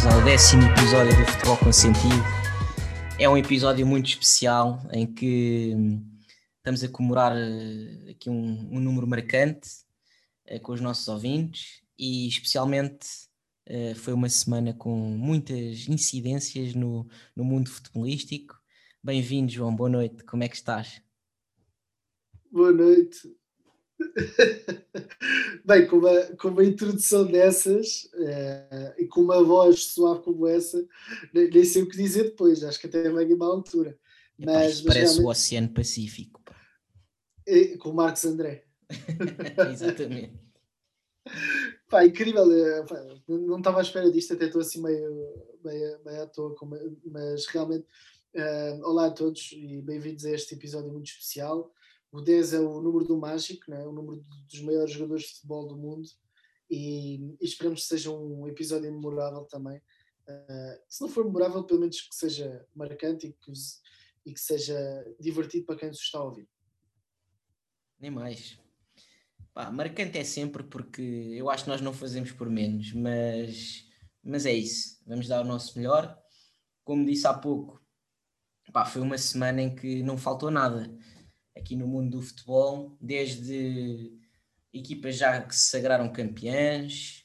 bem-vindos ao décimo episódio do Futebol com Sentido. É um episódio muito especial em que hum, estamos a comemorar eh, aqui um, um número marcante uh, com os nossos ouvintes e especialmente uh, foi uma semana com muitas incidências no, no mundo futebolístico. Bem-vindo, João, boa noite, como é que estás? Boa noite, Bem, com uma, com uma introdução dessas uh, e com uma voz suave como essa, nem, nem, sei o que dizer depois, acho que até vem uma altura. Mas, mas parece o Oceano Pacífico. Pá. E, com o Marcos André. Exatamente. Pá, incrível, eh, pá, não estava à espera disto, até estou assim meio, meio, meio à toa, mas realmente, uh, olá a todos e bem-vindos a este episódio muito especial. O 10 é o número do mágico, né? o número dos maiores jogadores de futebol do mundo. E, e esperamos que seja um episódio memorável também. Uh, se não for memorável, pelo menos que seja marcante e que, e que seja divertido para quem nos está a ouvir. Nem mais. Pá, marcante é sempre porque eu acho que nós não fazemos por menos, mas, mas é isso. Vamos dar o nosso melhor. Como disse há pouco, pá, foi uma semana em que não faltou nada aqui no mundo do futebol, desde equipas já que se sagraram campeãs,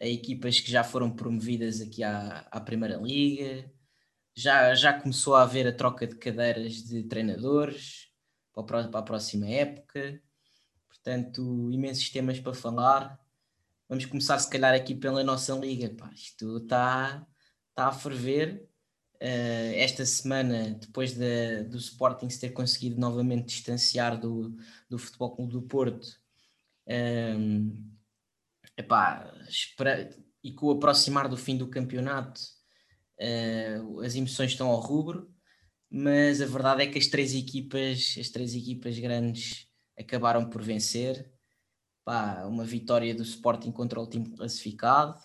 a equipas que já foram promovidas aqui à, à Primeira Liga, já, já começou a haver a troca de cadeiras de treinadores para, a próxima época, portanto, imensos temas para falar. Vamos começar, se calhar, aqui pela nossa liga. Pá, isto está, está a ferver esta semana, depois de, do Sporting se ter conseguido novamente distanciar do, do Futebol Clube do Porto, um, ehm, epá, espera, e com o aproximar do fim do campeonato, uh, as emoções estão ao rubro, mas a verdade é que as três equipas, as três equipas grandes acabaram por vencer. Uma vitória do Sporting contra o time classificado.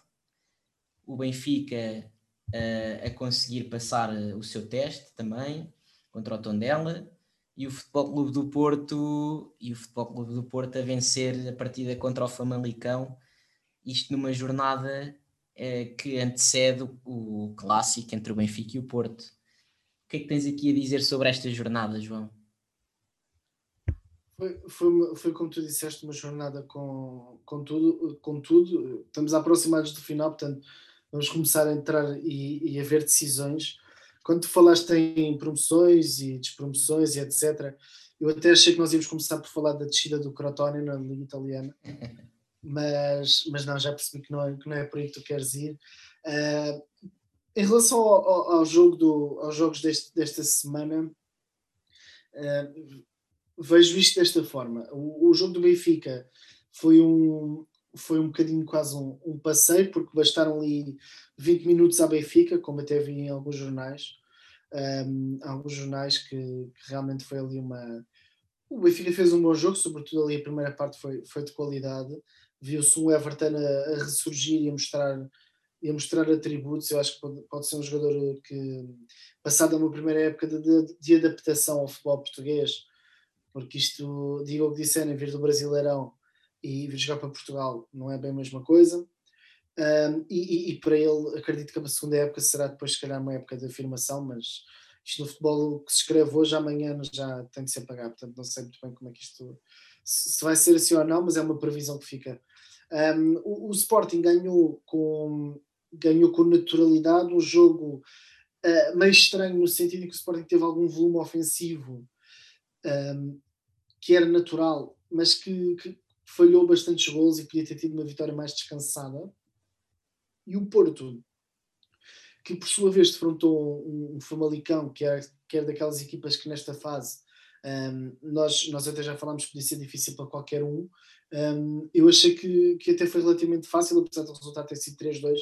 O Benfica uh, a conseguir passar eh, o seu teste também contra o Tondela e o Futebol Clube do Porto e o Futebol Clube do Porto a vencer a partida contra o Famalicão, isto numa jornada uh, que antecede o, clássico entre o Benfica e o Porto. O que é que tens aqui a dizer sobre esta jornada, João? Foi, foi, foi, como tu disseste, uma jornada com, com, tudo, com tudo. Estamos aproximados do final, portanto, vamos começar a entrar e, e a ver decisões. Quando tu falaste em promoções e despromoções e etc., eu até achei que nós íamos começar por falar da descida do Crotone na Liga Italiana, mas, mas não, já percebi que não, é, que não é por aí que tu queres ir. Uh, em relação ao, ao, ao, jogo do, aos jogos deste, desta semana, uh, vejo isto desta forma. O, o, jogo do Benfica foi um, foi um bocadinho quase um, um, passeio, porque bastaram ali 20 minutos à Benfica, como até vi em alguns jornais, um, alguns jornais que, que, realmente foi ali uma. O Benfica fez um bom jogo, sobretudo ali a primeira parte foi, foi de qualidade. Viu-se um Everton a, a, ressurgir e a mostrar, e a mostrar atributos. Eu acho que pode, pode ser um jogador que, passado uma primeira época de, de, de adaptação ao futebol português, porque isto, digo o que disseram, vir do Brasileirão e vir jogar para Portugal não é bem a mesma coisa. Um, e, e, e, para ele, acredito que a segunda época será depois, se calhar, uma época de afirmação, mas isto no futebol que se escreve hoje, amanhã já tem de ser pagado, portanto não sei muito bem como é que isto se vai ser assim ou não, mas é uma previsão que fica. Um, o, o, Sporting ganhou com, ganhou com naturalidade um jogo uh, meio estranho no sentido de que o Sporting teve algum volume ofensivo um, que era natural, mas que, que falhou bastantes gols e podia ter tido uma vitória mais descansada. E o Porto, que por sua vez defrontou um, um Famalicão, que é, que é daquelas equipas que nesta fase um, nós, nós até já falámos que podia ser difícil para qualquer um. um eu achei que, que até foi relativamente fácil, apesar do resultado ter sido 3-2.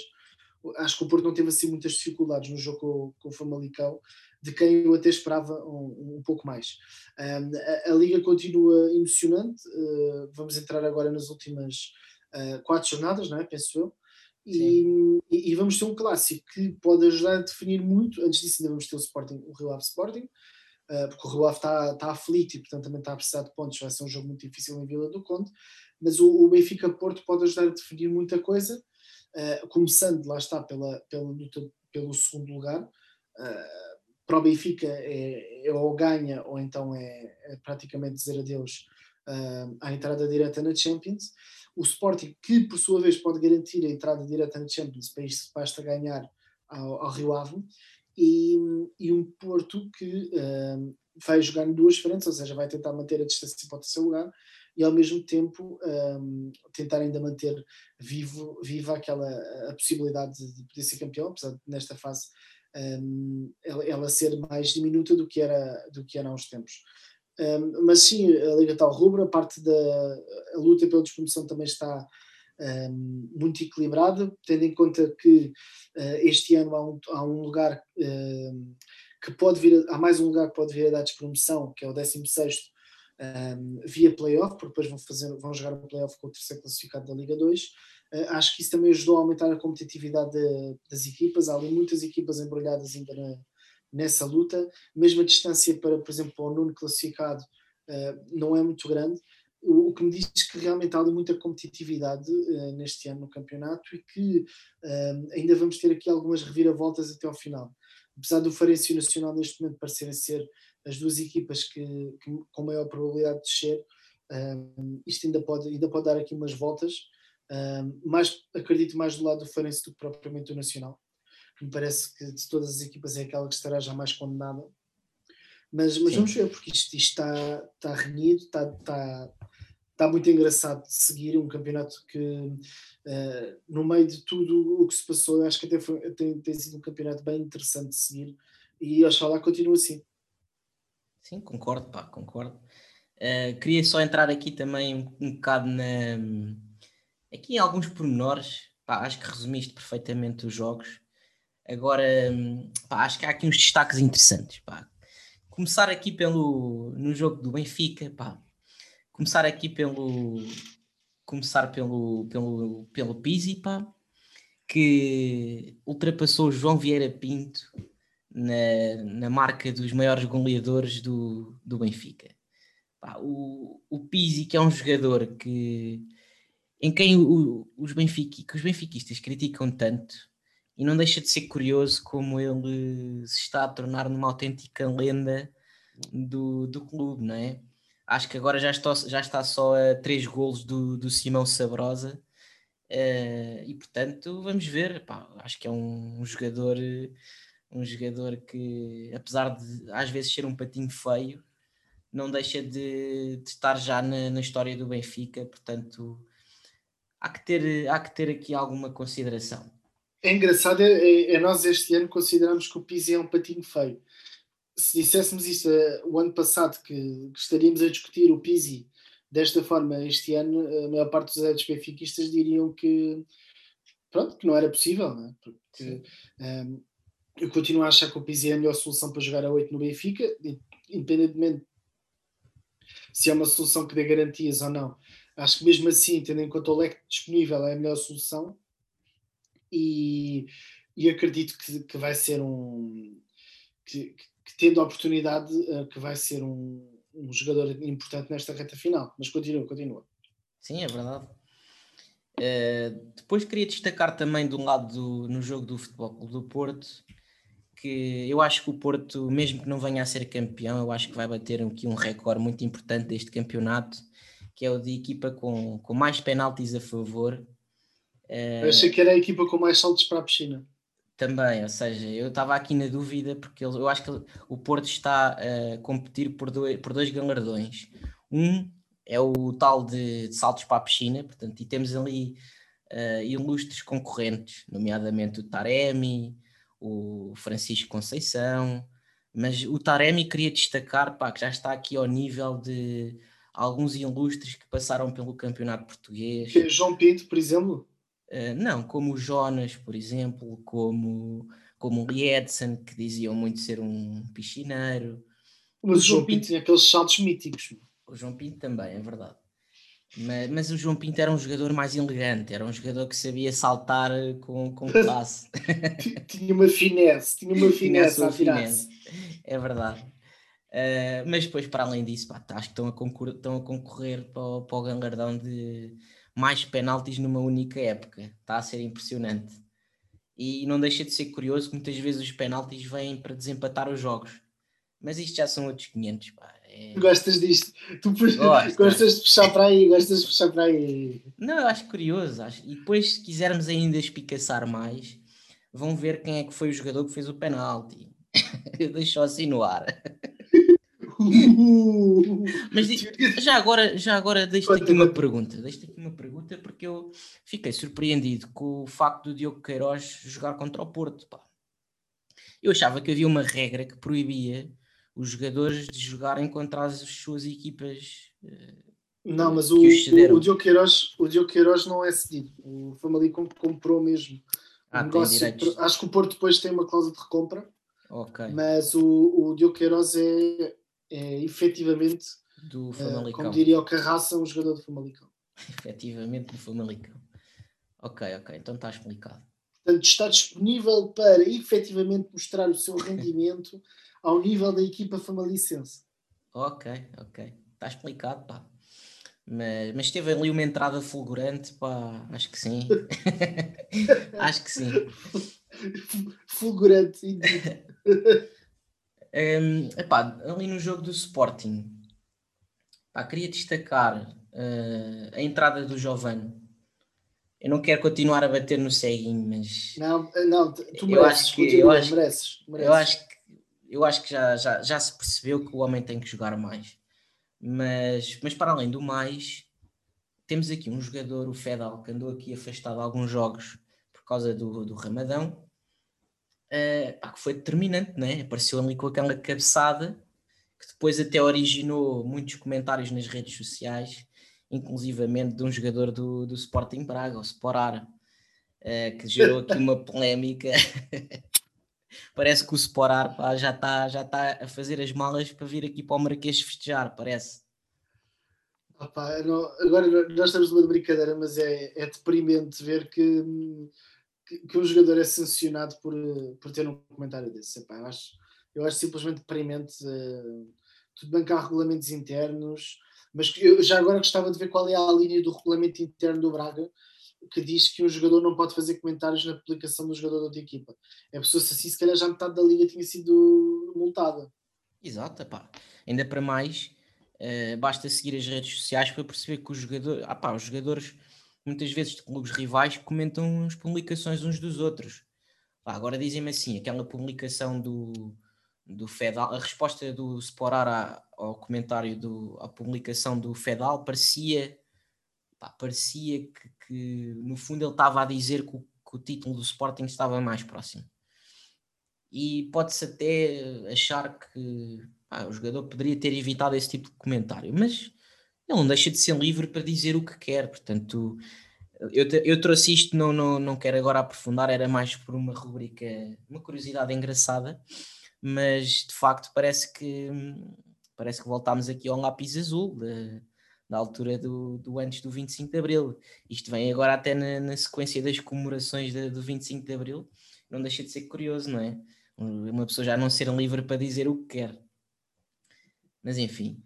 Acho que o Porto não teve assim muitas dificuldades no jogo com, com o Famalicão de quem eu até esperava um, um pouco mais. Um, a, a, liga continua emocionante, uh, vamos entrar agora nas últimas uh, quatro jornadas, não é? penso eu, e, e, e, vamos ter um clássico que pode ajudar a definir muito. Antes disso, ainda vamos ter o Sporting, o Rio Ave Sporting, uh, porque o Rio Ave está, está aflito e, portanto, também está a precisar de pontos. Vai ser um jogo muito difícil em Vila do Conde, mas o, o Benfica Porto pode ajudar a definir muita coisa. Uh, começando, lá está, pela, pela luta pelo segundo lugar. Uh, para o Benfica é, é, ou ganha ou então é, é praticamente dizer adeus uh, à entrada direta na Champions. O Sporting, que por sua vez pode garantir a entrada direta na Champions, para isto basta ganhar ao, ao Rio Ave, e, e, um Porto que uh, vai jogar em duas frentes, ou seja, vai tentar manter a distância para o terceiro lugar e ao mesmo tempo um, tentar ainda manter vivo, viva aquela a possibilidade de poder ser campeão, apesar de nesta fase um, ela, ela, ser mais diminuta do que era, do que era há uns tempos. Um, mas sim, a Liga está ao rubro, a parte da a luta pela despromoção também está um, muito equilibrada, tendo em conta que uh, este ano há um, há um lugar uh, que pode vir, a, há mais um lugar que pode vir a dar despromoção, que é o 16 um, via playoff, porque depois vão, fazer, vão jogar o playoff com o terceiro classificado da Liga 2. Uh, acho que isso também ajudou a aumentar a competitividade de, das equipas. Há ali muitas equipas embrulhadas ainda na, nessa luta. Mesmo a distância para, por exemplo, o nono classificado uh, não é muito grande. O, o, que me diz que realmente há ali muita competitividade uh, neste ano no campeonato e que ainda vamos ter aqui algumas reviravoltas até ao final. Apesar do Farense Nacional neste momento parecerem ser as duas equipas que, que com maior probabilidade de descer, um, isto ainda pode, ainda pode dar aqui umas voltas, um, mas acredito mais do lado do Farense do que propriamente do Nacional. Me parece que de todas as equipas é aquela que estará já mais condenada. Mas, mas vamos ver, porque isto, isto está, está renhido, está, está, está muito engraçado de seguir um campeonato que, uh, no meio de tudo o que se passou, acho que até foi, tem, tem sido um campeonato bem interessante de seguir e oxalá continue assim. Sim, concordo, pá, concordo. Uh, queria só entrar aqui também um, um bocado na. Aqui em alguns pormenores, pá, acho que resumiste perfeitamente os jogos. Agora, pá, acho que há aqui uns destaques interessantes. Pá. Começar aqui pelo no jogo do Benfica, pá. Começar aqui pelo começar pelo pelo pelo Pizzi, pá, que ultrapassou o João Vieira Pinto na, na marca dos maiores goleadores do, do Benfica. Pá, o, o Pizzi, que é um jogador que em quem o, os, Benfica, que os benfiquistas criticam tanto, e não deixa de ser curioso como ele se está a tornar numa autêntica lenda do, do clube, não é? Acho que agora já está, já está só a três golos do, do Simão Sabrosa, uh, e portanto vamos ver. Pá, acho que é um, um jogador um jogador que, apesar de às vezes ser um patinho feio, não deixa de, de estar já na, na, história do Benfica, portanto há que ter, há que ter aqui alguma consideração. É engraçado, é, é, é nós este ano consideramos que o Pizzi é um patinho feio. Se disséssemos isso uh, o ano passado, que, que, estaríamos a discutir o Pizzi desta forma este ano, a maior parte dos adeptos benfiquistas diriam que pronto, que não era possível, não é? porque um, eu continuo a achar que o Pizzi é a melhor solução para jogar a 8 no Benfica, independentemente se é uma solução que dê garantias ou não. Acho que mesmo assim, tendo em conta o leque disponível, é a melhor solução. E, e acredito que, que vai ser um. Que, que, tendo a oportunidade, eh, que vai ser um, um jogador importante nesta reta final. Mas continua, continua. Sim, é verdade. Uh, depois queria destacar também do lado do, no jogo do Futebol Clube do Porto que eu acho que o Porto, mesmo que não venha a ser campeão, eu acho que vai bater aqui um recorde muito importante deste campeonato, que é o de equipa com, com mais penaltis a favor. Eu achei que era a equipa com mais saltos para a piscina. Também, ou seja, eu estava aqui na dúvida porque eu acho que o Porto está a competir por dois, por dois galardões. Um é o tal de, de saltos para a piscina, portanto, e temos ali uh, ilustres concorrentes, nomeadamente o Taremi, o Francisco Conceição, mas o Taremi queria destacar pá, que já está aqui ao nível de alguns ilustres que passaram pelo campeonato português. Que João Pinto, por exemplo? Uh, não, como o Jonas, por exemplo, como, como o Liedson, que diziam muito ser um piscineiro. Mas o João Pinto, Pinto tinha aqueles saltos míticos. O João Pinto também, é verdade. Mas, mas, o João Pinto era um jogador mais elegante, era um jogador que sabia saltar com, com classe. tinha uma finesse, tinha uma finesse a finesse. É verdade. Uh, mas depois, para além disso, pá, acho que estão a, concor estão a concorrer para o, para o galardão de mais penaltis numa única época. Está a ser impressionante. E não deixa de ser curioso que muitas vezes os penaltis vêm para desempatar os jogos. Mas isto já são outros 500. Pá. É... Gostas disto? Tu Gosto, gostas de puxar para aí, gostas de puxar para aí. Não, eu acho curioso. Acho. E depois, se quisermos ainda espicaçar mais, vão ver quem é que foi o jogador que fez o penalti. eu deixo assim no ar. Mas já agora, já agora deixo-te aqui uma pergunta. Deixo-te aqui uma pergunta porque eu fiquei surpreendido com o facto do Diogo Queiroz jogar contra o Porto. Pá. Eu achava que havia uma regra que proibia os jogadores de jogarem contra as suas equipas. Uh, não, mas o, o, o, Diogo Queiroz, o Diogo Queiroz não é cedido. O Famali comprou mesmo. Ah, negócio, acho que o Porto depois tem uma cláusula de recompra. Okay. Mas o, o Diogo Queiroz é, é efetivamente, do uh, como diria o Carraça, um jogador do Famalicão. efetivamente do Famalicão. Ok, ok, então está explicado. Portanto, está disponível para efetivamente mostrar o seu rendimento ao nível da equipa famalicense. Ok, ok. Está explicado, pá. Mas, mas teve ali uma entrada fulgurante, pá, acho que sim. acho que sim. Fulgurante, um, epá, ali no jogo do Sporting, pá, queria destacar uh, a entrada do Giovanni. Eu não quero continuar a bater no ceguinho, mas. Não, não tu mereces, eu acho que, eu acho, mereces, mereces. Eu acho que, eu acho que já, já, já se percebeu que o homem tem que jogar mais. Mas, mas para além do mais, temos aqui um jogador, o Fedal, que andou aqui afastado alguns jogos por causa do, do Ramadão, uh, pá, que foi determinante, né? apareceu ali com aquela cabeçada que depois até originou muitos comentários nas redes sociais, inclusivamente de um jogador do, do Sporting Braga, o Sporar, uh, que gerou aqui uma polémica. parece que o Sporar pá, já está já tá a fazer as malas para vir aqui para o Marquês festejar, parece. Opa, não, agora nós estamos numa brincadeira, mas é, é deprimente ver que, que, que, um jogador é sancionado por, por ter um comentário desse. Epá, eu, acho, eu acho simplesmente deprimente. Uh, tudo bem que há regulamentos internos, mas eu já agora gostava de ver qual é a linha do regulamento interno do Braga que diz que um jogador não pode fazer comentários na publicação do jogador da outra equipa. É pessoa se assim, se calhar já metade da liga tinha sido multada. Exato, pá. Ainda para mais, uh, basta seguir as redes sociais para perceber que os jogadores, ah, pá, os jogadores muitas vezes de clubes rivais comentam as publicações uns dos outros. Pá, agora dizem-me assim, aquela publicação do, do Fedal, a resposta do Sporar ao comentário do, à publicação do Fedal parecia pá, parecia que, que, no fundo ele estava a dizer que o, que o título do Sporting estava mais próximo. E pode-se até achar que pá, o jogador poderia ter evitado esse tipo de comentário, mas ele não deixa de ser livre para dizer o que quer. Portanto, eu, eu trouxe isto, não, não, não quero agora aprofundar, era mais por uma rubrica, uma curiosidade engraçada, mas de facto parece que parece que voltámos aqui ao lápis azul. De, da altura do, do antes do 25 de Abril. Isto vem agora até na, na sequência das comemorações de, do 25 de Abril, não deixa de ser curioso, não é? Uma pessoa já não ser livre para dizer o que quer. Mas enfim.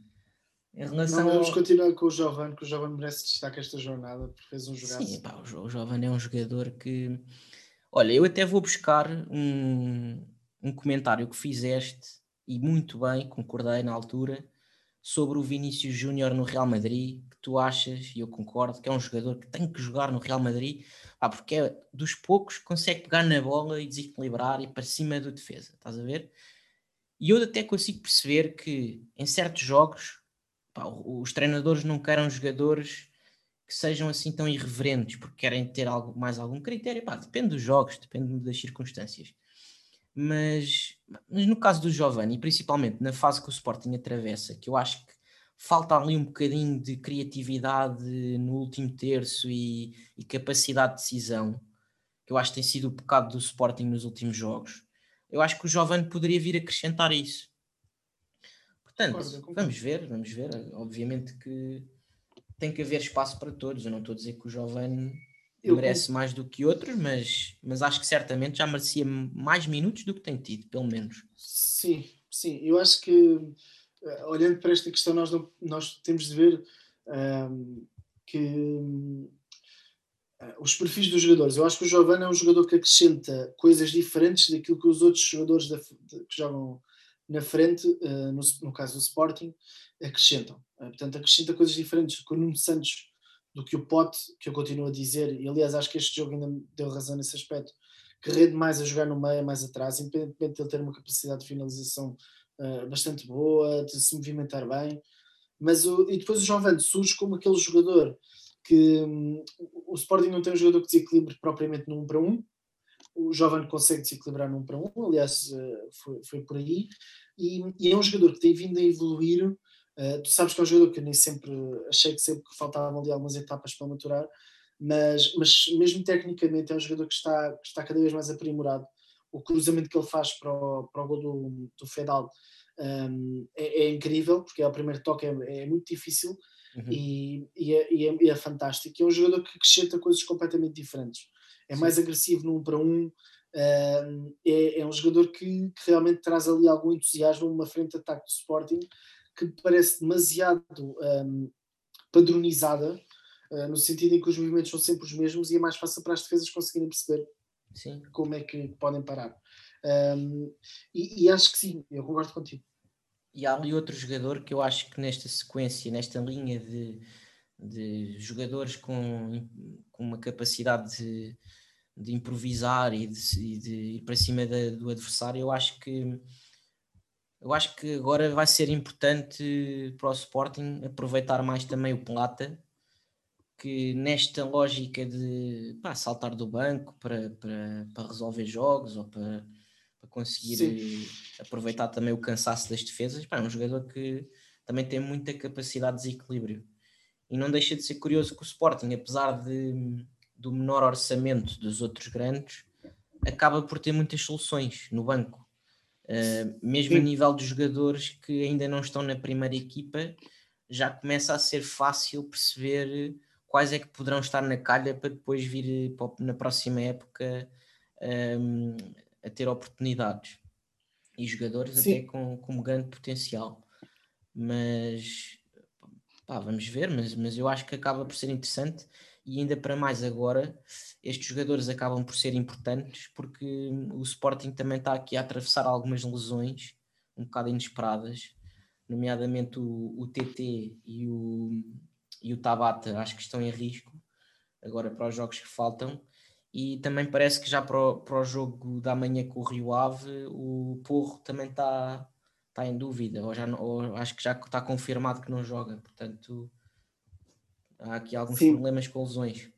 Em relação não, vamos ao... continuar com o Jovem, que o Jovem merece destaque esta jornada, porque fez um jogador. Sim, pá, o Jovem é um jogador que. Olha, eu até vou buscar um, um comentário que fizeste, e muito bem, concordei na altura, sobre o Vinícius Júnior no Real Madrid, que tu achas, e eu concordo, que é um jogador que tem que jogar no Real Madrid, ah, porque é dos poucos que consegue pegar na bola e desequilibrar e para cima do defesa, estás a ver? E eu até consigo perceber que em certos jogos pá, os treinadores não querem jogadores que sejam assim tão irreverentes, porque querem ter algo, mais algum critério. Pá, depende dos jogos, depende das circunstâncias. Mas, mas no caso do Giovanni, principalmente na fase que o Sporting atravessa, que eu acho que falta ali um bocadinho de criatividade no último terço e, e capacidade de decisão, que eu acho que tem sido o pecado do Sporting nos últimos jogos. Eu acho que o Giovanni poderia vir acrescentar isso. Portanto, vamos ver, vamos ver. Obviamente que tem que haver espaço para todos. Eu não estou a dizer que o Giovanni eu merece mais do que outros, mas, mas acho que certamente já merecia mais minutos do que tem tido, pelo menos. Sim, sim. Eu acho que, eh, olhando para esta questão, nós, não, nós temos de ver um, que os perfis dos jogadores. Eu acho que o Giovanni é um jogador que acrescenta coisas diferentes daquilo que os outros jogadores da, de, que jogam na frente, uh, no, no, caso do Sporting, acrescentam. Uh, portanto, acrescenta coisas diferentes o Nuno Santos, do que o Pote, que eu continuo a dizer, e aliás acho que este jogo ainda me deu razão nesse aspecto, que rende mais a jogar no meio, mais atrás, independentemente de ele ter uma capacidade de finalização uh, bastante boa, de se movimentar bem. Mas o, e depois o Giovanni surge como aquele jogador que um, o Sporting não tem um jogador que desequilibre propriamente 1 para 1. O Jovem consegue desequilibrar 1 para 1, aliás, uh, foi, foi por aí. E, e, é um jogador que tem vindo a evoluir. Uh, tu sabes que é um jogador que eu nem sempre achei que sempre que faltavam ali algumas etapas para maturar, mas, mas mesmo tecnicamente é um jogador que está, que está cada vez mais aprimorado. O cruzamento que ele faz para o, para o gol do, do Fedal um, é, é, incrível, porque é o primeiro toque é, é muito difícil uhum. e, e, é, e, é, é, fantástico. É um jogador que acrescenta coisas completamente diferentes. É Sim. mais agressivo no um para um, uh, é, é, um jogador que, que, realmente traz ali algum entusiasmo numa frente de ataque do Sporting que parece demasiado um, padronizada, uh, no sentido em que os movimentos são sempre os mesmos e é mais fácil para as defesas conseguirem perceber sim. como é que podem parar. Um, e, e, acho que sim, eu concordo contigo. E há ali outro jogador que eu acho que nesta sequência, nesta linha de, de jogadores com, com uma capacidade de, de improvisar e de, de, ir para cima do adversário, eu acho que eu acho que agora vai ser importante para o Sporting aproveitar mais também o Plata, que nesta lógica de pá, saltar do banco para, para, para resolver jogos ou para para conseguir Sim. aproveitar também o cansaço das defesas. Pá, é um jogador que também tem muita capacidade de desequilíbrio. E não deixa de ser curioso que o Sporting, apesar de, do menor orçamento dos outros grandes, acaba por ter muitas soluções no banco. Uh, mesmo Sim. a nível dos jogadores que ainda não estão na primeira equipa, já começa a ser fácil perceber quais é que poderão estar na calha para depois vir na próxima época um, a ter oportunidades e jogadores Sim. até com, com grande potencial. Mas pá, vamos ver, mas, mas eu acho que acaba por ser interessante e ainda para mais agora, estes jogadores acabam por ser importantes porque o Sporting também está aqui a atravessar algumas lesões um bocado inesperadas, nomeadamente o, o TT e o, e o Tabata, acho que estão em risco agora para os jogos que faltam. E também parece que já para o, para o jogo da manhã com o Rio Ave o Porro também está tá em dúvida, ou, já, ou acho que já está confirmado que não joga, portanto há aqui alguns Sim. problemas com lesões.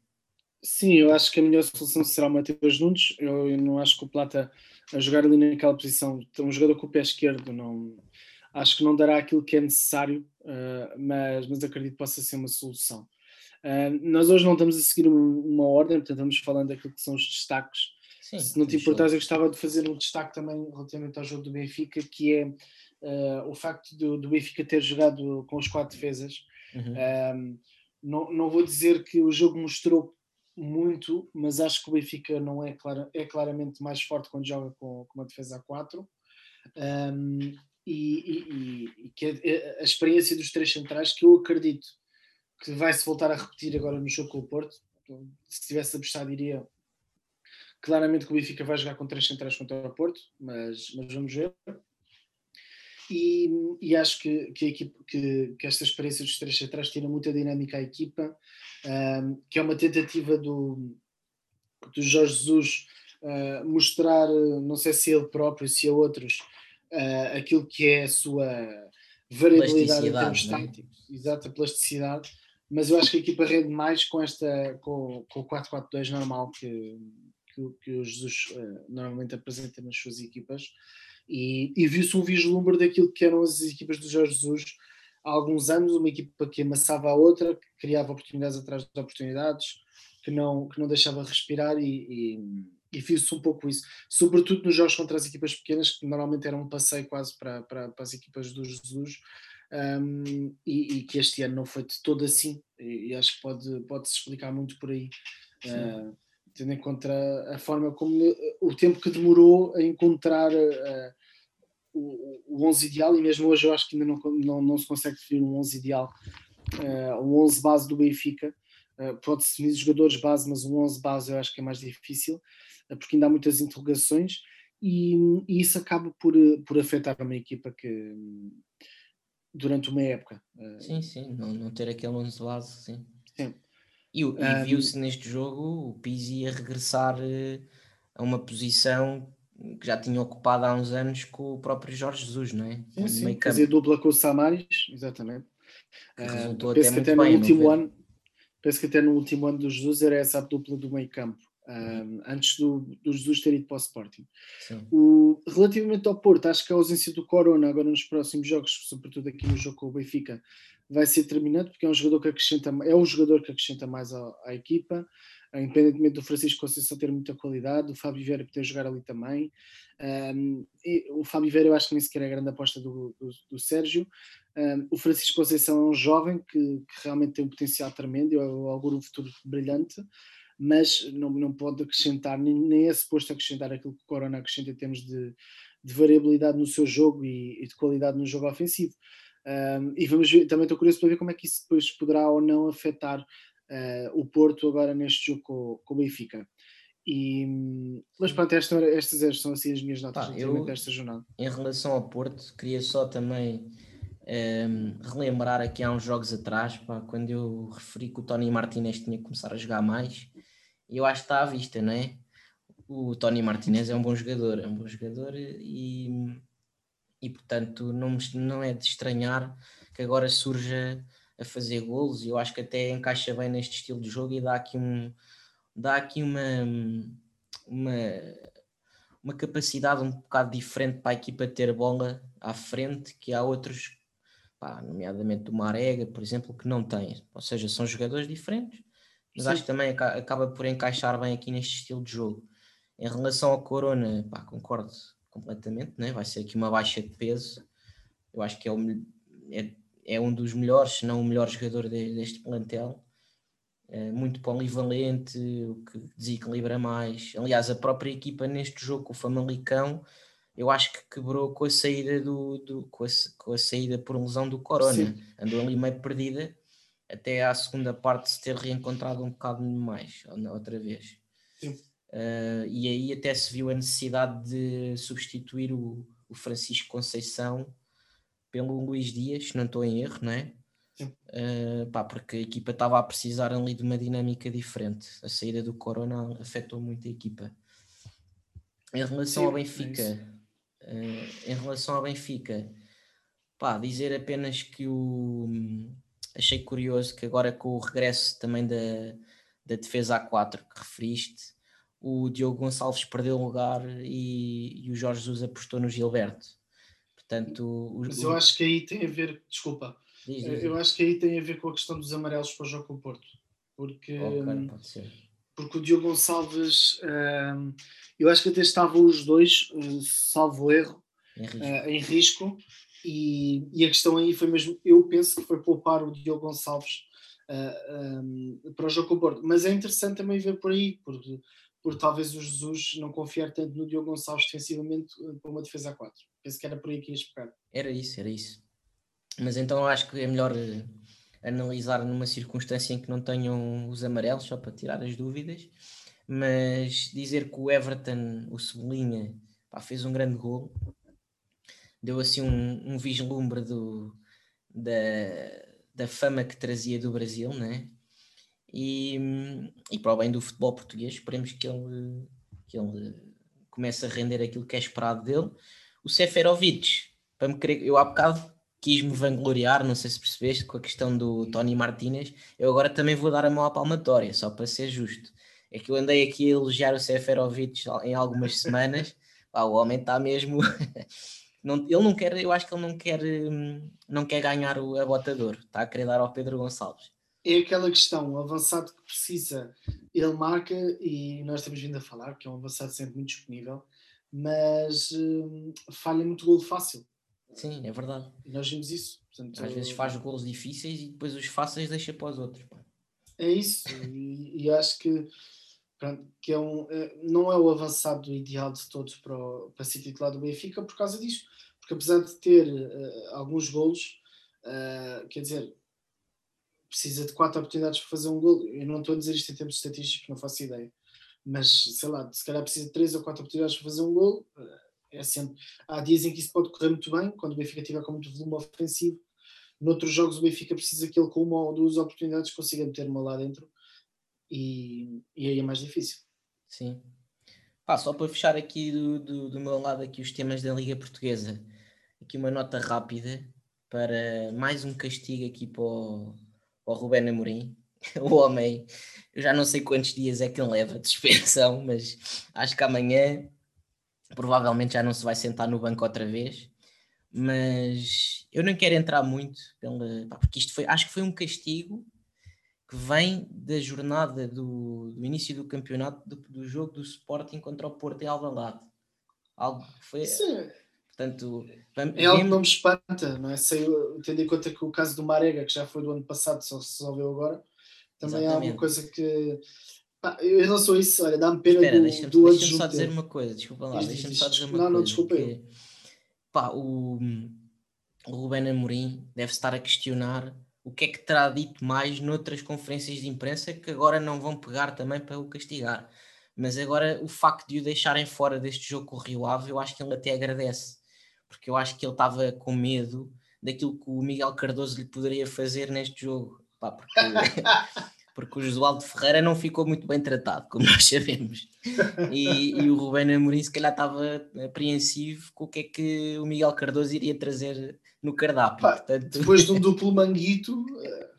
Sim, eu acho que a melhor solução será o Matheus Nunes. Eu, eu, não acho que o Plata a jogar ali naquela posição, um jogador com o pé esquerdo, não acho que não dará aquilo que é necessário, uh, mas, mas acredito que possa ser uma solução. Uh, nós hoje não estamos a seguir uma ordem, portanto estamos falando daquilo que são os destaques. Sim, Se não te importares, eu gostava de fazer um destaque também relativamente ao jogo do Benfica, que é uh, o facto do, do, Benfica ter jogado com os quatro defesas. Uhum. Não, não vou dizer que o jogo mostrou muito, mas acho que o Benfica não é, clara, é claramente mais forte quando joga com, com uma defesa a 4. Um, e, e, e, que a, experiência dos três centrais, que eu acredito que vai-se voltar a repetir agora no jogo com o Porto. Se tivesse apostado, diria claramente que o Benfica vai jogar com três centrais contra o Porto, mas, mas vamos ver. E, e acho que, que, equipe, que, que esta experiência dos três centrais tira muita dinâmica à equipa, um, que é uma tentativa do, do Jorge Jesus uh, mostrar, não sei se ele próprio, se a outros, uh, aquilo que é a sua variabilidade em termos é? táticos, exata plasticidade. Mas eu acho que a equipa rende mais com esta com, com o 4-4-2 normal que, que, que, o Jesus uh, normalmente apresenta nas suas equipas e, e viu-se um vislumbre daquilo que eram as equipas do Jorge Jesus há alguns anos, uma equipa que amassava a outra, que criava oportunidades atrás de oportunidades, que não, que não deixava respirar e, e, e viu-se um pouco isso, sobretudo nos jogos contra as equipas pequenas, que normalmente eram um passeio quase para, para, para as equipas do Jesus, um, e, e, que este ano não foi de todo assim, e, e acho que pode, pode-se explicar muito por aí, uh, tendo em conta a forma como o tempo que demorou a encontrar uh, o, o 11 ideal, e mesmo hoje eu acho que ainda não, não, não se consegue definir um 11 ideal, uh, um 11 base do Benfica. Uh, Pode-se definir jogadores base, mas um 11 base eu acho que é mais difícil, uh, porque ainda há muitas interrogações e, e, isso acaba por, por afetar uma equipa que durante uma época. Sim, sim, não, não ter aquele 11 base, sim. sim. E, e viu-se neste jogo o Pizzi a regressar a uma posição que já tinha ocupado há uns anos com o próprio Jorge Jesus, não é? Sim, sim, fazer dupla com o Samaris, exatamente. Que resultou uh, até muito até bem, no último ano, penso que até no último ano do Jesus era essa a dupla do meio campo, um, antes do, do, Jesus ter ido para o Sporting. O, relativamente ao Porto, acho que a ausência do Corona agora nos próximos jogos, sobretudo aqui no jogo com o Benfica, vai ser determinante porque é um jogador que acrescenta, é o jogador que acrescenta mais à, à equipa independentemente do Francisco Conceição ter muita qualidade, o Fábio Vieira poder jogar ali também. Um, o Fábio Vieira eu acho que nem sequer é a grande aposta do, do, do Sérgio. Um, o Francisco Conceição é um jovem que, que, realmente tem um potencial tremendo, é um futuro brilhante, mas não, não pode acrescentar, nem, nem é suposto acrescentar aquilo que o Corona acrescenta em termos de, de variabilidade no seu jogo e, e, de qualidade no jogo ofensivo. Um, e vamos ver, também estou curioso para ver como é que isso depois poderá ou não afetar uh, o Porto agora neste jogo com, com o Benfica. E, mas pronto, esta, estas são assim as minhas notas Pá, eu, desta jornada. Em relação ao Porto, queria só também um, relembrar aqui há uns jogos atrás, pá, quando eu referi que o Tony Martinez tinha que começar a jogar mais, eu acho que está à vista, não é? O Tony Martinez é um bom jogador, é um bom jogador e, e portanto não, não é de estranhar que agora surja a fazer golos. E eu acho que até encaixa bem neste estilo de jogo e dá aqui um dá aqui uma uma, uma capacidade um bocado diferente para a equipa ter bola à frente que há outros pá, nomeadamente o Marega por exemplo que não tem. Ou seja são jogadores diferentes mas Sim. acho que também acaba por encaixar bem aqui neste estilo de jogo. Em relação ao Corona pá, concordo completamente né? vai ser aqui uma baixa de peso eu acho que é o é é um dos melhores, se não o melhor jogador de, deste plantel. É muito polivalente, o que desequilibra mais. Aliás, a própria equipa neste jogo o Famalicão, eu acho que quebrou com a saída do, do com, a, com, a, saída por lesão do Corona. Sim. Andou ali meio perdida até à segunda parte se ter reencontrado um bocado mais outra vez. Uh, e aí até se viu a necessidade de substituir o, o Francisco Conceição pelo Luís Dias, não estou em erro, não é? Uh, pá, porque a equipa estava a precisar ali de uma dinâmica diferente. A saída do Corona afetou muito a equipa. Em relação Sim, ao Benfica, é uh, em relação ao Benfica, pá, dizer apenas que o achei curioso que agora com o regresso também da, da defesa A4 que referiste, o Diogo Gonçalves perdeu o lugar e, e o Jorge Jesus apostou no Gilberto. Portanto, Mas eu acho que aí tem a ver, desculpa, diz, diz, eu acho que aí tem a ver com a questão dos amarelos para o jogo com o Porto. Porque, okay, porque o Diogo Gonçalves, um, eu acho que até estavam os dois, salvo erro, em risco. Uh, em risco e, e, a questão aí foi mesmo, eu penso que foi poupar o Diogo Gonçalves uh, um, para o jogo com o Porto. Mas é interessante também ver por aí, porque por talvez o Jesus não confiar tanto no Diogo Gonçalves defensivamente para uma defesa a 4. Penso que era por aí que ias pegar. Era isso, era isso. Mas então acho que é melhor uh, analisar numa circunstância em que não tenham os amarelos, só para tirar as dúvidas. Mas dizer que o Everton, o Cebolinha, pá, fez um grande gol, deu assim um, um vislumbre do, da, da fama que trazia do Brasil, né? E, e para o bem do futebol português, esperemos que ele, que ele comece a render aquilo que é esperado dele. O Seferovic, para me querer, eu há bocado quis-me vangloriar, não sei se percebeste, com a questão do Tony Martinez, eu agora também vou dar a mão à palmatória, só para ser justo. É que eu andei aqui a elogiar o Seferovic em algumas semanas, Pá, o homem está mesmo. não, ele não quer, eu acho que ele não quer, hum, não quer ganhar o abotador, está a querer dar ao Pedro Gonçalves é aquela questão, o avançado que precisa, ele marca, e nós temos vindo a falar que é um avançado sempre muito disponível, mas hum, falha muito golo fácil. Sim, é verdade. E nós vimos isso. Portanto, Às vezes faz golos difíceis e depois os fáceis deixa para os outros. Pá. É isso, e, e, acho que, pronto, que é um, é, não é o avançado ideal de todos para, o, para ser titular do Benfica por causa disso, porque apesar de ter uh, alguns golos, uh, quer dizer, precisa de quatro oportunidades para fazer um gol. Eu não estou a dizer isto em termos estatísticos, não faço ideia. Mas, sei lá, se calhar precisa de três ou quatro oportunidades para fazer um gol. É sempre. Há dias em que isso pode correr muito bem, quando o Benfica tiver com muito volume ofensivo. Noutros jogos, o Benfica precisa que ele, com uma ou duas oportunidades, consiga meter uma lá dentro. E, e aí é mais difícil. Sim. Pá, só para fechar aqui do, do, do meu lado aqui os temas da Liga Portuguesa, aqui uma nota rápida para mais um castigo aqui para o, para o Rubén Amorim. O homem, eu já não sei quantos dias é que ele leva de suspensão, mas acho que amanhã provavelmente já não se vai sentar no banco outra vez. Mas eu não quero entrar muito, pela, porque isto foi, acho que foi um castigo que vem da jornada do, do início do campeonato do, do, jogo do Sporting contra o Porto e Alvalade. Algo que foi. Sim. Portanto, vamos, é algo que não me espanta, não é? Sei, tendo em conta que o caso do Marega, que já foi do ano passado, só se resolveu agora, também Exatamente. é uma coisa que. Pá, eu não sou isso, olha, dá-me pena Espera, do, deixa do deixa só dizer uma coisa, desculpa lá, deixa-me só dizer uma não, coisa. Não, não, desculpa. Que, pá, o, o Ruben Amorim deve estar a questionar o que é que terá dito mais noutras conferências de imprensa que agora não vão pegar também para o castigar. Mas agora o facto de o deixarem fora deste jogo com o Rio Ave, eu acho que ele até agradece, porque eu acho que ele estava com medo daquilo que o Miguel Cardoso lhe poderia fazer neste jogo. Pá, porque, porque o Josualdo Ferreira não ficou muito bem tratado, como nós sabemos. E, e o Rubén Amorim se calhar estava apreensivo com o que é que o Miguel Cardoso iria trazer no cardápio. Pá, portanto... Depois de um duplo manguito, eh,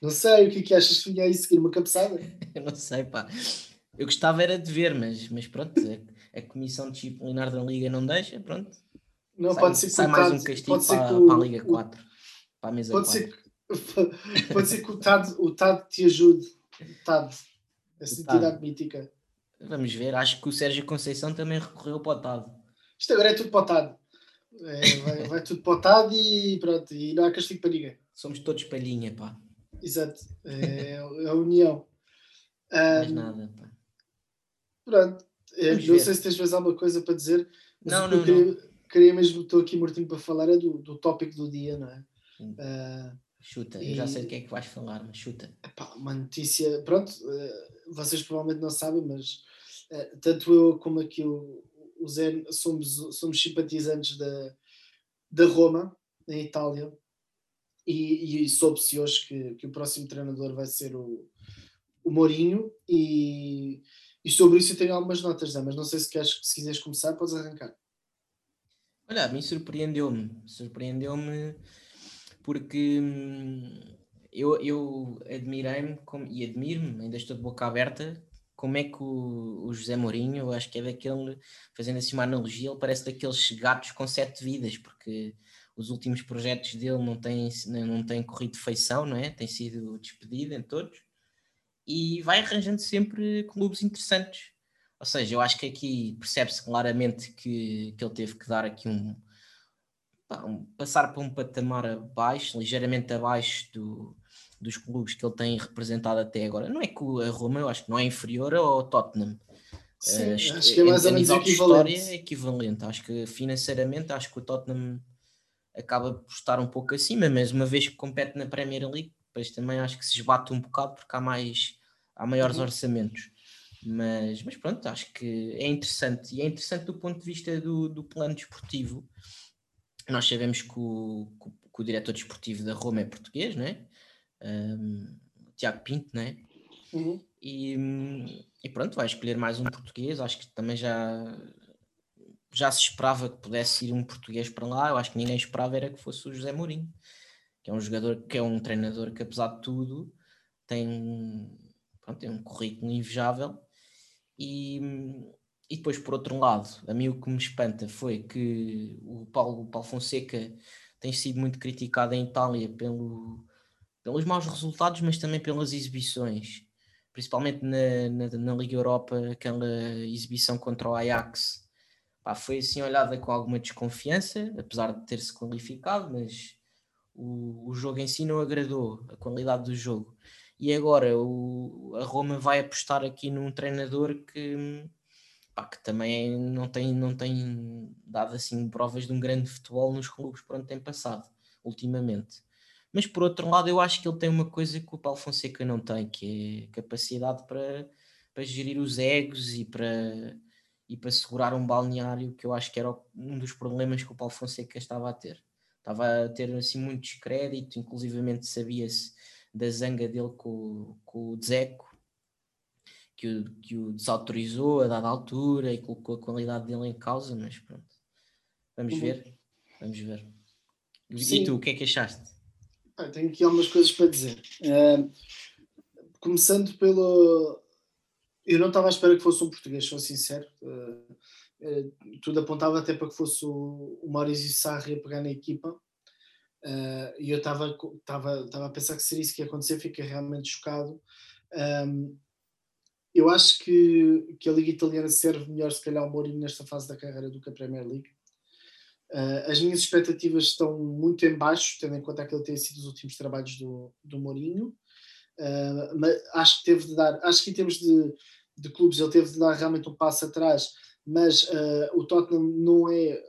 não sei o que é que achas que vinha aí seguir uma cabeçada. Eu não sei, pá. Eu gostava era de ver, mas, mas pronto, a, comissão disciplinar da Liga não deixa, pronto. Não, sai, pode ser sai mais um castigo para, o, para, a Liga 4, para a mesa pode 4. Ser, pode ser que o TAD, o TAD te ajude. O TAD, essa entidade mítica. Vamos ver, acho que o Sérgio Conceição também recorreu para o TAD. Isto agora é tudo para o TAD. É, vai, vai, tudo potado e pronto, e não há castigo para ninguém. Somos todos palhinha, pá. Exato, é, é a união. Mais um, nada, pá. Pronto, é, não ver. sei se tens mais alguma coisa para dizer. Não, não, queria, não. queria mesmo, estou aqui mortinho para falar, é do, do tópico do dia, não é? Uh, chuta, e, eu já sei do que é que vais falar, mas chuta. Epá, uma notícia, pronto, uh, vocês provavelmente não sabem, mas uh, tanto eu como aqui o, o Zé, somos, somos simpatizantes da, da Roma, em Itália, e, e soube-se hoje que, que o próximo treinador vai ser o, o Mourinho, e, e sobre isso eu tenho algumas notas, Zé, mas não sei se queres, se quiseres começar, podes arrancar. Olha, a mim surpreendeu-me, surpreendeu-me porque hum, eu, eu admirei-me e admiro-me, ainda estou de boca aberta como é que o, o, José Mourinho, eu acho que é daquele, fazendo assim uma analogia, ele parece daqueles gatos com sete vidas, porque os últimos projetos dele não têm, não têm corrido feição, não é? Tem sido despedido em todos, e vai arranjando sempre clubes interessantes. Ou seja, eu acho que aqui percebe-se claramente que, que ele teve que dar aqui um, um, passar para um patamar abaixo, ligeiramente abaixo do, dos clubes que ele tem representado até agora. Não é que a Roma, eu acho que não é inferior ao Tottenham. Sim, uh, acho que é mais ou menos equivalente. é equivalente. Acho que financeiramente, acho que o Tottenham acaba por estar um pouco acima, mas uma vez que compete na Premier League, depois também acho que se esbate um bocado porque há mais há maiores uhum. orçamentos. Mas, mas pronto, acho que é interessante. E é interessante do ponto de vista do, do plano desportivo. Nós sabemos que o, que o diretor desportivo da Roma é português, não é? um, Tiago Pinto, né? Uhum. E, e, pronto, vai escolher mais um português. Acho que também já, já se esperava que pudesse ir um português para lá. Eu acho que ninguém esperava era que fosse o José Mourinho, que é um jogador, que é um treinador que, apesar de tudo, tem, pronto, tem um currículo invejável. E, e depois, por outro lado, a mim o que me espanta foi que o Paulo, o Paulo Fonseca tem sido muito criticado em Itália pelo pelos maus resultados, mas também pelas exibições, principalmente na, na, na Liga Europa, aquela exibição contra o Ajax. Pá, foi assim olhada com alguma desconfiança, apesar de ter se qualificado, mas o, o jogo em si não agradou, a qualidade do jogo. E agora o, a Roma vai apostar aqui num treinador que, pá, que também não tem, não tem dado assim provas de um grande futebol nos clubes por onde tem passado ultimamente. Mas por outro lado, eu acho que ele tem uma coisa que o Paulo Fonseca não tem, que é capacidade para, para gerir os egos e para, e para segurar um balneário, que eu acho que era um dos problemas que o Paulo Fonseca estava a ter. Estava a ter assim muito descrédito, inclusivamente sabia-se da zanga dele com, com o Zeco, que o, que o desautorizou a dada altura e colocou a qualidade dele em causa, mas pronto. Vamos uhum. ver. Vamos ver. Sim. E tu, o que é que achaste? Ah, tenho aqui algumas coisas para dizer. Uh, começando pelo. Eu não estava à espera que fosse um português, sou sincero. Uh, uh, tudo apontava até para que fosse o, o Maurício Sarri a pegar na equipa. E eu estava, a pensar que seria isso que ia acontecer, fiquei realmente chocado. Um, eu acho que, que a Liga Italiana serve melhor, se calhar, o Mourinho nesta fase da carreira do que a Premier League. Uh, as minhas expectativas estão muito em baixo, tendo em conta aquilo que têm sido os últimos trabalhos do, do Mourinho. Uh, mas acho que teve de dar, acho que em termos de, de clubes ele teve de dar realmente um passo atrás, mas uh, o Tottenham não é,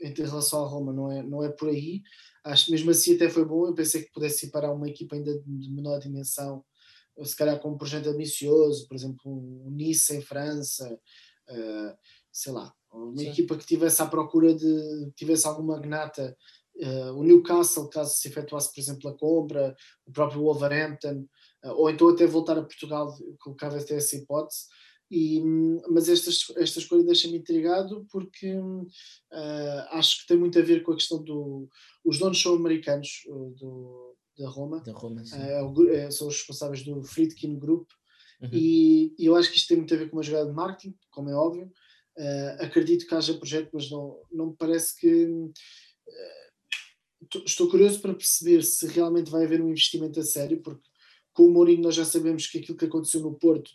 em relação à Roma, não é, não é por aí. Acho que mesmo assim até foi bom. Eu pensei que pudesse ir para uma equipa ainda de menor dimensão se calhar com um projeto ambicioso, por exemplo, um Nice em França, uh, sei lá, uma Sim. equipa que tivesse à procura de, tivesse alguma magnata, uh, o Newcastle, caso se efetuasse, por exemplo, a compra, o próprio Wolverhampton, uh, ou então até voltar a Portugal, colocava até essa hipótese. E, mas esta, esta escolha deixa-me intrigado porque uh, acho que tem muito a ver com a questão do. Os donos são americanos, do, da Roma, da Roma é, são os responsáveis do Friedkin Group uhum. e, e, eu acho que isto tem muito a ver com uma jogada de marketing, como é óbvio. Uh, acredito que haja projeto, mas não, não me parece que. Uh, estou curioso para perceber se realmente vai haver um investimento a sério, porque com o Mourinho nós já sabemos que aquilo que aconteceu no Porto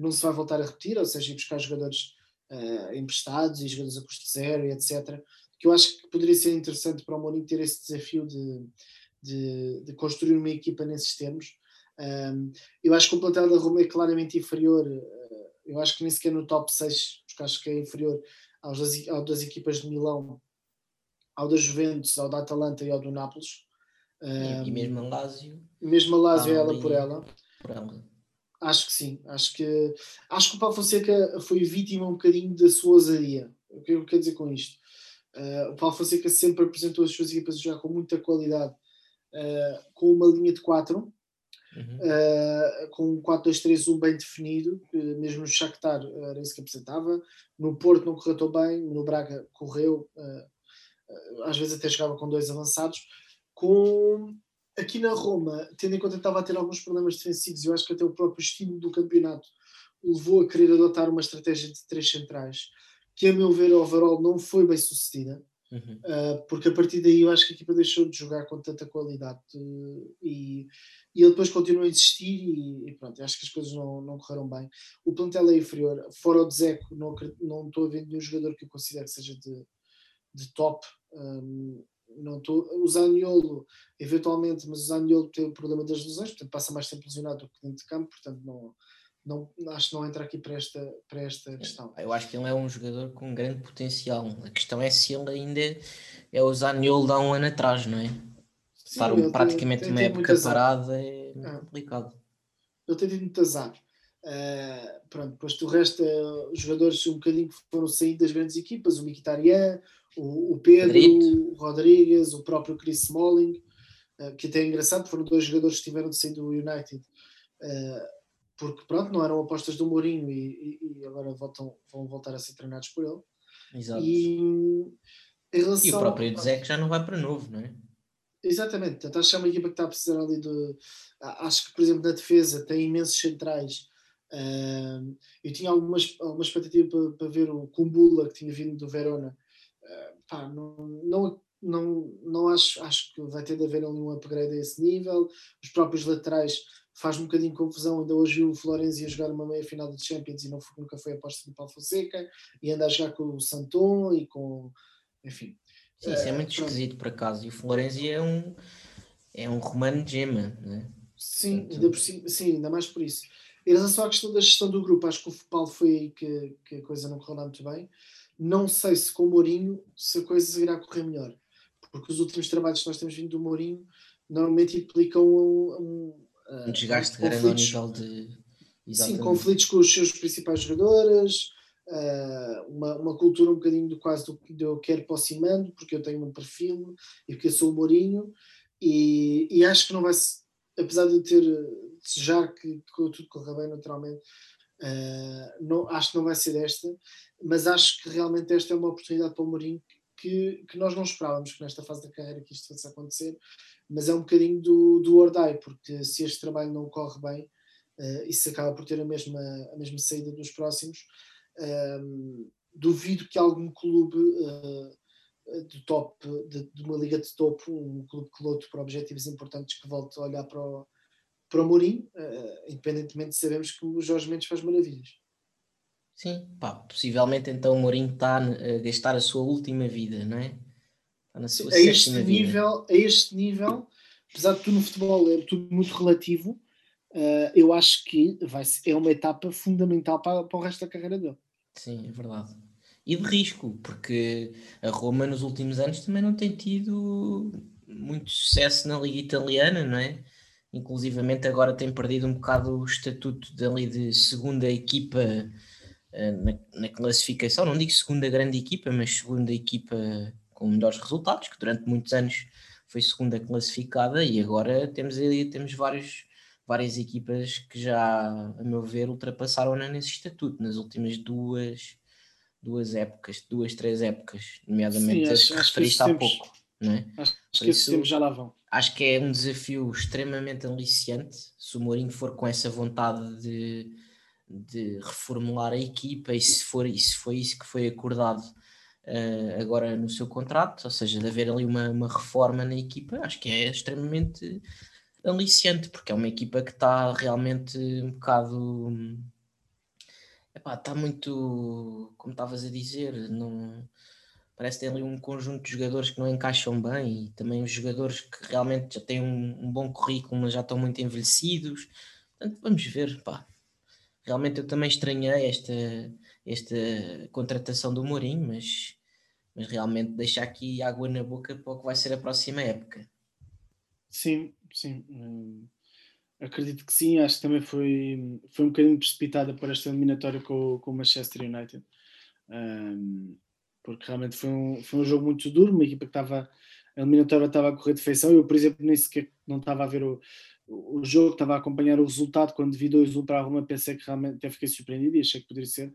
não se vai voltar a repetir, ou seja, ir buscar jogadores uh, emprestados e jogadores a custo zero e etc. Que eu acho que poderia ser interessante para o Mourinho ter esse desafio de de, de construir uma equipa nesses termos. Um, eu acho que o plantel da Roma é claramente inferior, uh, eu acho que nem sequer no top 6, porque acho que é inferior aos das, ao das equipas de Milão, ao da Juventus, ao da Atalanta e ao do Nápoles. Um, e mesmo a Lazio. Mesmo a Lazio, ela por ela. por ela. Acho que sim. Acho que, acho que o Paulo Fonseca foi vítima um bocadinho da sua ousadia. O que eu quero dizer com isto? Uh, o Paulo Fonseca sempre apresentou as suas equipas a jogar com muita qualidade uh, com uma linha de 4, uhum. uh, com um 4-2-3-1 bem definido, mesmo no Shakhtar era isso que apresentava. No Porto não correu tão bem, no Braga correu, às vezes até jogava com dois avançados. Com aqui na Roma, tendo em conta que estava a ter alguns problemas defensivos, eu acho que até o próprio estilo do campeonato levou a querer adotar uma estratégia de três centrais, que a meu ver, overall não foi bem sucedida. Uhum. Uh, porque a partir daí eu acho que a equipa deixou de jogar com tanta qualidade uh, e, e ele depois continuou a insistir e, e, pronto, acho que as coisas não, não correram bem. O plantel é inferior, fora o Dzeko, não, não estou a ver nenhum jogador que eu considere que seja de, de top. Um, não estou, o Zaniolo, eventualmente, mas o Zaniolo tem o problema das lesões, portanto passa mais tempo lesionado do que dentro de campo, portanto não, não, acho que não entra aqui para esta, para esta questão. Eu acho que ele é um jogador com grande potencial. A questão é se ele ainda é o Zaniolo de há um ano atrás, não é? Sim, Estar um, praticamente tem, tem, uma época parada é ah. complicado. Ele tem tido muito azar. Uh, pronto, depois do resto, uh, os jogadores um bocadinho que foram saindo das grandes equipas, o Mkhitaryan, o, o Pedro, o Rodrigues, o próprio Chris Smalling, uh, que até é engraçado, foram dois jogadores que tiveram de sair do United. Uh, porque pronto, não eram apostas do Mourinho e, e, e agora voltam, vão voltar a ser treinados por ele. Exato. E, relação, e o próprio Dzek já não vai para novo, não é? Exatamente, portanto, acho que é uma equipa que está a precisar ali de. Acho que, por exemplo, na defesa tem imensos centrais. Uh, eu tinha algumas, alguma expectativa para, para, ver o Kumbula que tinha vindo do Verona. Pá, não, não, não, não acho, acho que vai ter de haver ali um upgrade a esse nível. Os próprios laterais faz um bocadinho de confusão. Ainda hoje o Florenzi a jogar uma meia final de Champions e não, nunca foi aposta do Paulo Fonseca, e anda a jogar com o Santon e com. Enfim. Sim, isso é muito uh, esquisito por acaso. E o Florenzi é um, é um romano de gema, né? Sim, ainda por sim, ainda mais por isso. Em relação à questão da gestão do grupo, acho que o Paulo foi aí que, que a coisa não correu muito bem. Não sei se com o Mourinho se a coisa irá correr melhor, porque os últimos trabalhos que nós temos vindo do Mourinho normalmente implicam um, um, um desgaste um grande ao nível de. Exatamente. Sim, conflitos com os seus principais jogadores, uma, uma cultura um bocadinho do quase do que eu quero para o mando, porque eu tenho um perfil e porque eu sou o Mourinho, e, e acho que não vai apesar de eu ter desejar que, tudo corra bem naturalmente, uh, não, acho que não vai ser esta, mas acho que realmente esta é uma oportunidade para o Mourinho que, que nós não esperávamos que nesta fase da carreira que isto fosse acontecer, mas é um bocadinho do, do Ordai, porque se este trabalho não corre bem, uh, isso acaba por ter a mesma, a mesma saída dos próximos. Uh, duvido que algum clube uh, de top, de, de, uma liga de topo, um clube que lute para objetivos importantes, que volte a olhar para o, para o Mourinho, uh, independentemente de sabermos que o Jorge Mendes faz maravilhas. Sim, pá, possivelmente então o Mourinho está a gastar a sua última vida, não é? Está na sua a este nível, vida. A este nível, apesar de tudo no futebol é tudo muito relativo, uh, eu acho que vai ser, é uma etapa fundamental para, para o resto da carreira dele. Sim, é verdade. E de risco, porque a Roma nos últimos anos também não tem tido muito sucesso na Liga Italiana, não é? Inclusivamente agora tem perdido um bocado o estatuto dali de segunda equipa uh, na, na, classificação, não digo segunda grande equipa, mas segunda equipa com melhores resultados, que durante muitos anos foi segunda classificada e agora temos, temos vários, várias equipas que já, a meu ver, ultrapassaram nesse estatuto nas últimas duas, duas épocas, duas, três épocas, nomeadamente Sim, acho, as que referiste há pouco. Não é? Acho, que tempos já lá vão acho que é um desafio extremamente aliciante se o Mourinho for com essa vontade de, de reformular a equipa e se, for, e se foi isso que foi acordado uh, agora no seu contrato, ou seja, de haver ali uma, uma reforma na equipa, acho que é extremamente aliciante, porque é uma equipa que está realmente um bocado. Epá, está muito, como estavas a dizer, não parece que tem ali um conjunto de jogadores que não encaixam bem e também os jogadores que realmente já têm um, um bom currículo, mas já estão muito envelhecidos. Portanto, vamos ver, pá. Realmente eu também estranhei esta, esta contratação do Mourinho, mas, mas realmente deixa aqui água na boca para o que vai ser a próxima época. Sim, sim. Hum, acredito que sim. Acho que também foi, foi um bocadinho precipitada por esta eliminatória com, com o Manchester United. Um, porque realmente foi um, foi um jogo muito duro, uma equipa que estava, a eliminatória estava a correr de feição, eu por exemplo nem sequer não estava a ver o, o jogo, estava a acompanhar o resultado, quando vi 2-1 para a Roma pensei que realmente até fiquei surpreendido e achei que poderia ser, de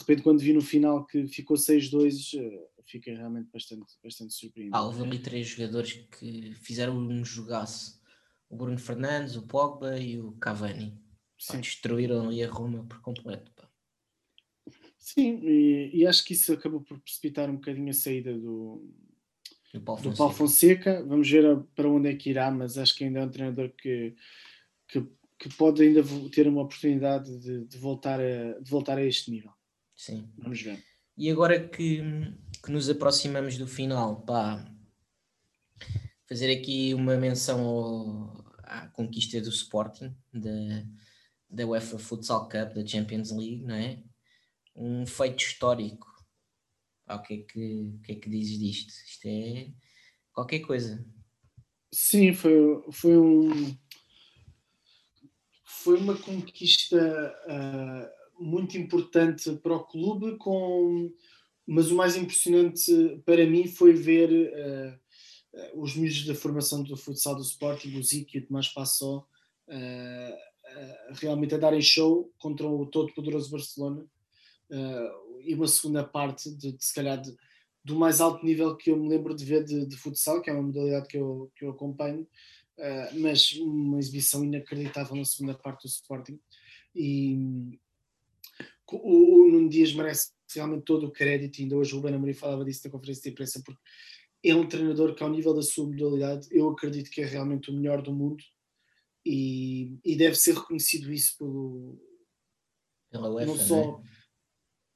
repente quando vi no final que ficou 6-2, eh, fiquei realmente bastante, bastante surpreendido. Ah, houve ali três jogadores que fizeram um jogaço, o Bruno Fernandes, o Pogba e o Cavani, Pá, destruíram ali a Roma por completo. Sim, e, e, acho que isso acabou por precipitar um bocadinho a saída do, do, Paulo, do Paulo Fonseca. Vamos ver a, para onde é que irá, mas acho que ainda é um treinador que, que, que pode ainda ter uma oportunidade de, de, voltar a, de voltar a este nível. Sim. Vamos ver. E agora que, que nos aproximamos do final, pá, fazer aqui uma menção ao, à conquista do Sporting, da, da UEFA Futsal Cup, da Champions League, não é? Um feito histórico. O, que é que, o que é que dizes disto? Isto é qualquer coisa. Sim, foi, foi um foi uma conquista uh, muito importante para o clube, com, mas o mais impressionante para mim foi ver uh, os miúdos da formação do futsal do Sporting, o Zico e o Tomás Passó, uh, realmente a darem show contra o todo poderoso Barcelona uh, e uma segunda parte de, de se calhar de, do mais alto nível que eu me lembro de ver de, de futsal, que é uma modalidade que eu, que eu acompanho, uh, mas uma exibição inacreditável na segunda parte do Sporting. E o, o Nuno Dias merece realmente todo o crédito, ainda hoje o Ruben Amorim falava disso na conferência de imprensa, porque é um treinador que ao nível da sua modalidade, eu acredito que é realmente o melhor do mundo e, e deve ser reconhecido isso pelo, pela UEFA, não só, né?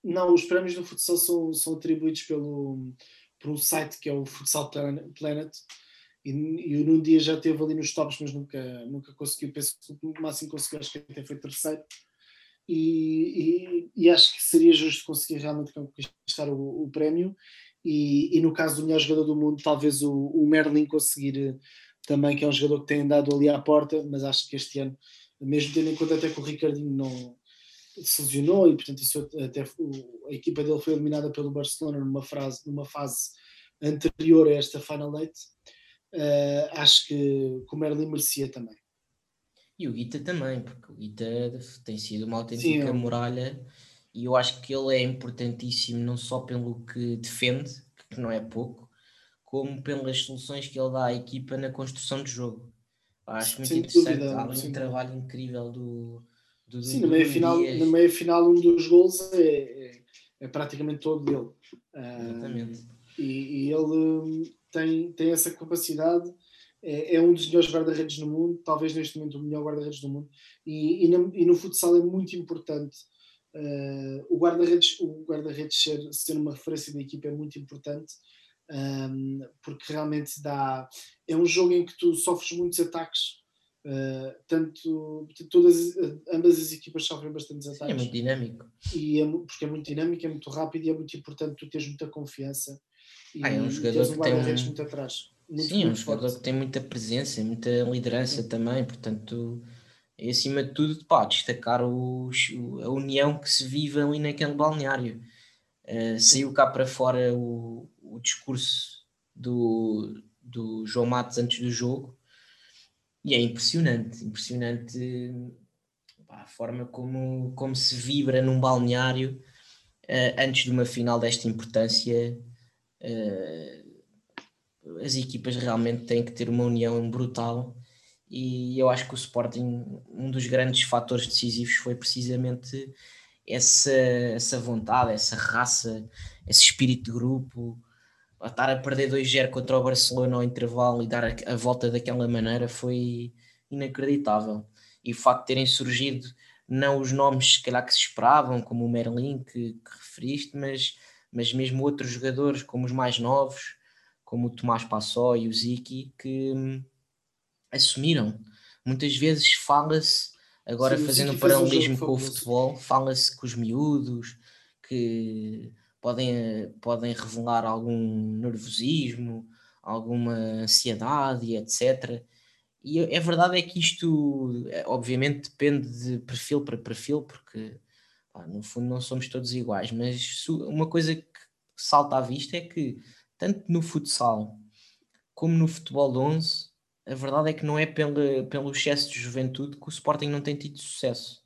Não, os prémios do futsal são, são atribuídos pelo, por um site que é o Futsal Planet. E, e o Nuno Dias já esteve ali nos tops, mas nunca, nunca conseguiu. Penso que o máximo conseguiu, acho que até foi terceiro. E, e, e, acho que seria justo conseguir realmente conquistar o, o prémio. E, e, no caso do melhor jogador do mundo, talvez o, o Merlin conseguir, também, que é um jogador que tem andado ali à porta, mas acho que este ano, mesmo tendo em conta até que o Ricardinho não se lesionou e portanto isso até a equipa dele foi eliminada pelo Barcelona numa, frase, numa fase anterior a esta Final Eight, uh, acho que, o Merlin merecia também. E o Guita também, porque o Guita tem sido uma autêntica Sim, muralha e eu acho que ele é importantíssimo não só pelo que defende, que não é pouco, como pelas soluções que ele dá à equipa na construção de jogo. Acho muito Sem interessante, dúvida, há um trabalho incrível do, do Sim, do, na meia-final meia final um dos gols é, é, é praticamente todo dele. Exatamente. Uh, e, e, ele hum, tem, tem essa capacidade é, é um dos melhores guarda-redes no mundo, talvez neste momento o melhor guarda-redes do mundo, e, e, no, e, no, futsal é muito importante. Uh, o guarda-redes o guarda ser, ser uma referência da equipa é muito importante, um, porque realmente dá. É um jogo em que tu sofres muitos ataques. Uh, tanto todas ambas as equipas sofrem bastantes ataques. Sim, é muito dinâmico. E é, porque é muito dinâmico, é muito rápido e é muito importante tu teres muita confiança e ah, é um jogador um que tem um... muito atrás. Muito, Sim, é um jogador que tem muita presença, muita liderança Sim. também, portanto, e acima de tudo, pá, destacar a união que se vive ali naquele balneário. Uh, saiu cá para fora o, o discurso do, do João Matos antes do jogo e é impressionante, impressionante pá, a forma como, como se vibra num balneário uh, antes de uma final desta importância. Uh, as equipas realmente têm que ter uma união brutal e eu acho que o Sporting, um dos grandes fatores decisivos foi precisamente essa, essa vontade, essa raça, esse espírito de grupo. A estar a perder 2-0 contra o Barcelona ao intervalo e dar a, a, volta daquela maneira foi inacreditável. E o facto de terem surgido não os nomes se calhar que se esperavam, como o Merlin que, que referiste, mas, mas mesmo outros jogadores como os mais novos, como o Tomás Passó e o Ziki, que hum, assumiram. Muitas vezes fala-se, agora Sim, fazendo um paralelismo com o futebol, fala-se com os miúdos que podem, podem revelar algum nervosismo, alguma ansiedade e etc. E a verdade é que isto, é, obviamente, depende de perfil para perfil, porque pá, no fundo não somos todos iguais, mas uma coisa que salta à vista é que tanto no futsal como no futebol de 11, a verdade é que não é pelo, pelo excesso de juventude que o Sporting não tem tido sucesso.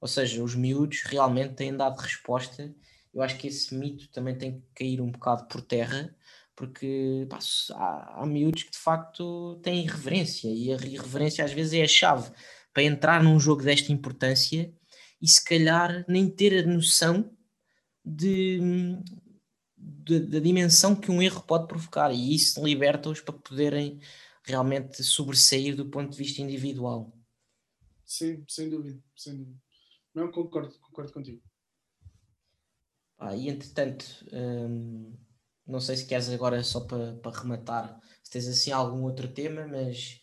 Ou seja, os miúdos realmente têm dado resposta. Eu acho que esse mito também tem que cair um bocado por terra, porque pá, há, há miúdos que de facto têm irreverência e a irreverência às vezes é a chave para entrar num jogo desta importância e se calhar nem ter a noção de, da, dimensão que um erro pode provocar e isso liberta-os para poderem realmente sobressair do ponto de vista individual. Sim, sem dúvida, sem dúvida. Não, concordo, concordo contigo. Ah, e entretanto, hum, não sei se queres agora só para, para rematar, se tens assim algum outro tema, mas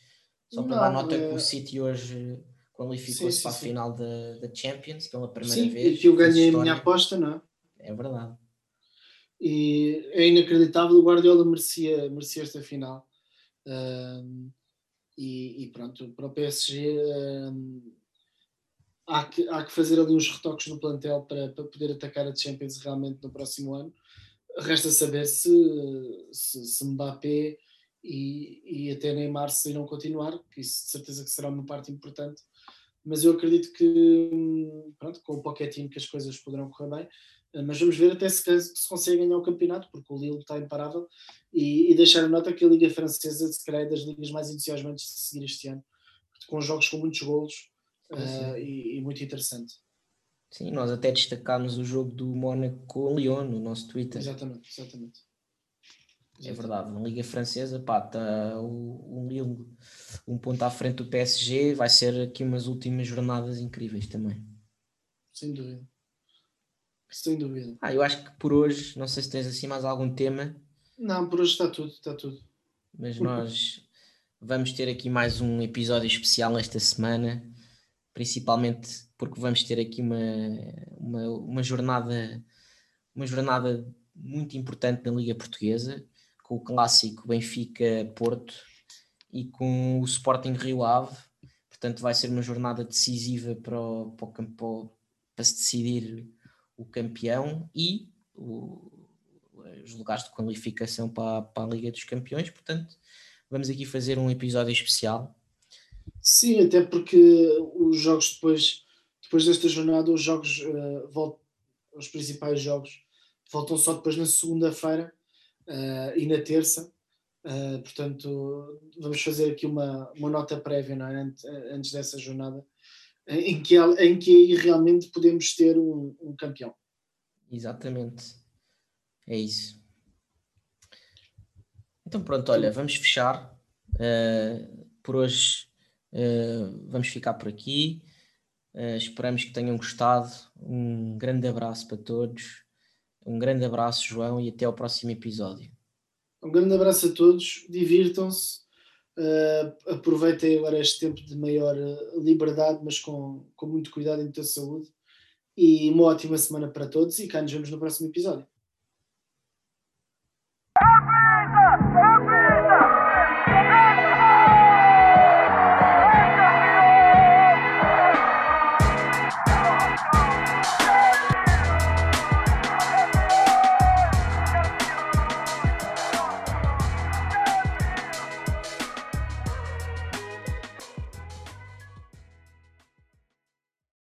só para não, dar nota é... que o City hoje qualificou-se para a final da, da Champions pela primeira sim, vez. E que eu ganhei a minha aposta, não é? É verdade e é inacreditável. O Guardiola merecia, merecia esta final. Um, e, e, pronto, para o PSG um, há, que, há que fazer ali uns retoques no plantel para, para poder atacar a Champions realmente no próximo ano. Resta saber se, se, se Mbappé e, e até Neymar se irão continuar, que isso de certeza que será uma parte importante. Mas eu acredito que pronto, com o Pochettino que as coisas poderão correr bem mas vamos ver até se, se consegue ganhar o campeonato, porque o Lille está imparável. E, e deixar a nota que a Liga Francesa, se calhar, é das ligas mais entusiasmantes de seguir este ano, com jogos com muitos golos uh, e, e, muito interessante. Sim, nós até destacámos o jogo do Mónaco com o Lyon no nosso Twitter. Exatamente, exatamente. É verdade, na Liga Francesa, pá, está o Lille um ponto à frente do PSG, vai ser aqui umas últimas jornadas incríveis também. Sem dúvida. Sem dúvida. Ah, eu acho que por hoje, não sei se tens assim mais algum tema. Não, por hoje está tudo, está tudo. Mas nós vamos ter aqui mais um episódio especial esta semana, principalmente porque vamos ter aqui uma, uma, uma jornada uma jornada muito importante na Liga Portuguesa, com o clássico Benfica-Porto e com o Sporting Rio Ave. Portanto, vai ser uma jornada decisiva para, o, para, o campo, para se decidir o campeão e o, os lugares de qualificação para, para a Liga dos Campeões. Portanto, vamos aqui fazer um episódio especial. Sim, até porque os jogos depois, depois desta jornada, os jogos uh, voltam, os principais jogos voltam só depois na segunda-feira uh, e na terça. Uh, portanto, vamos fazer aqui uma, uma nota prévia é? antes, antes, dessa jornada, em que, em que realmente podemos ter um, um campeão. Exatamente. É isso. Então pronto, olha, vamos fechar. Uh, por hoje uh, vamos ficar por aqui. Uh, esperamos que tenham gostado. Um grande abraço para todos. Um grande abraço, João, e até ao próximo episódio. Um grande abraço a todos, divirtam-se, uh, aproveitem agora este tempo de maior liberdade, mas com, com muito cuidado e muita saúde. E uma ótima semana para todos e cá nos vemos no próximo episódio.